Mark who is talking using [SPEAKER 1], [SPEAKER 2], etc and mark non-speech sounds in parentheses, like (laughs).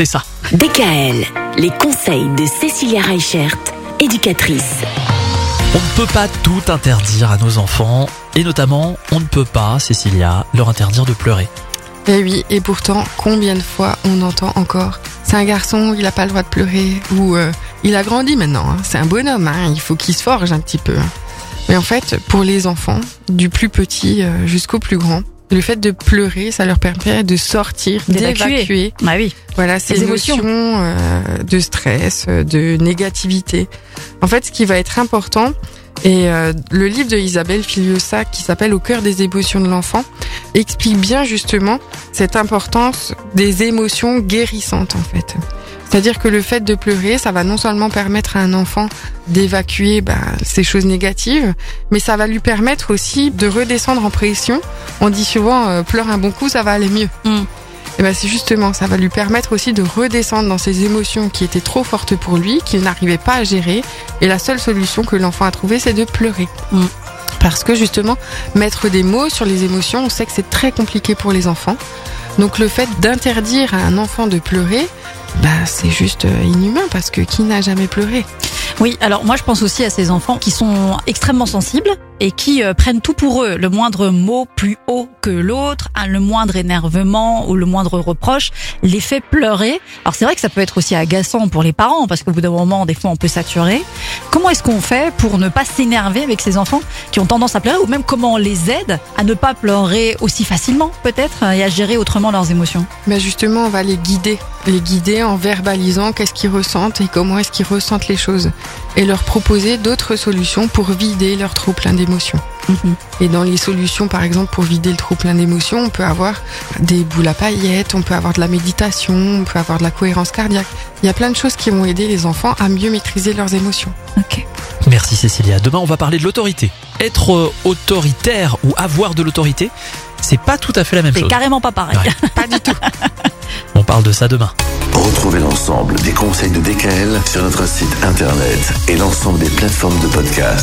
[SPEAKER 1] c'est ça.
[SPEAKER 2] DKL, les conseils de Cécilia Reichert, éducatrice.
[SPEAKER 1] On ne peut pas tout interdire à nos enfants, et notamment, on ne peut pas, Cécilia, leur interdire de pleurer.
[SPEAKER 3] Eh oui, et pourtant, combien de fois on entend encore C'est un garçon, il n'a pas le droit de pleurer, ou euh, il a grandi maintenant, hein. c'est un bonhomme, hein. il faut qu'il se forge un petit peu. hein. Mais en fait, pour les enfants, du plus petit euh, jusqu'au plus grand, le fait de pleurer, ça leur permet de sortir,
[SPEAKER 4] D'évacuer. Bah oui.
[SPEAKER 3] voilà, ces
[SPEAKER 4] Les
[SPEAKER 3] émotions,
[SPEAKER 4] émotions.
[SPEAKER 3] euh, de stress, euh, de négativité. En fait, ce qui va être important, et euh, le livre de Isabelle Filiosa qui s'appelle Au cœur des émotions de l'enfant explique bien justement cette importance des émotions guérissantes en fait. C'est-à-dire que le fait de pleurer, ça va non seulement permettre à un enfant d'évacuer ben, ces choses négatives, mais ça va lui permettre aussi de redescendre en pression. On dit souvent euh, pleure un bon coup, ça va aller mieux.
[SPEAKER 4] Mm.
[SPEAKER 3] Et ben c'est justement, ça va lui permettre aussi de redescendre dans ces émotions qui étaient trop fortes pour lui, qu'il n'arrivait pas à gérer. Et la seule solution que l'enfant a trouvée, c'est de pleurer.
[SPEAKER 4] Mm.
[SPEAKER 3] Parce que justement, mettre des mots sur les émotions, on sait que c'est très compliqué pour les enfants. Donc le fait d'interdire à un enfant de pleurer, bah c'est juste euh, inhumain parce que qui n'a jamais pleuré?
[SPEAKER 4] Oui, alors moi je pense aussi à ces enfants qui sont extrêmement sensibles et qui euh, prennent tout pour eux. Le moindre mot plus haut que l'autre, hein, le moindre énervement ou le moindre reproche les fait pleurer. Alors c'est vrai que ça peut être aussi agaçant pour les parents parce qu'au bout d'un moment, des fois, on peut saturer. Comment est-ce qu'on fait pour ne pas s'énerver avec ces enfants qui ont tendance à pleurer ou même comment on les aide à ne pas pleurer aussi facilement peut-être et à gérer autrement leurs émotions?
[SPEAKER 3] Bah justement, on va les guider, les guider en verbalisant qu'est-ce qu'ils ressentent et comment est-ce qu'ils ressentent les choses, et leur proposer d'autres solutions pour vider leur trop plein d'émotions.
[SPEAKER 4] Mhm.
[SPEAKER 3] Et dans les solutions, par exemple, pour vider le trop plein d'émotions, on peut avoir des boules à paillettes, on peut avoir de la méditation, on peut avoir de la cohérence cardiaque. Il y a plein de choses qui vont aider les enfants à mieux maîtriser leurs émotions.
[SPEAKER 4] Ok.
[SPEAKER 1] Merci Cécilia. Demain, on va parler de l'autorité. Être euh, autoritaire ou avoir de l'autorité, c'est pas tout à fait la même
[SPEAKER 4] C'est
[SPEAKER 1] chose.
[SPEAKER 4] carrément pas pareil.
[SPEAKER 1] Ouais. (laughs)
[SPEAKER 3] Pas du tout.
[SPEAKER 1] Parle de ça demain.
[SPEAKER 5] Retrouvez l'ensemble des conseils de DKL sur notre site internet et l'ensemble des plateformes de podcast.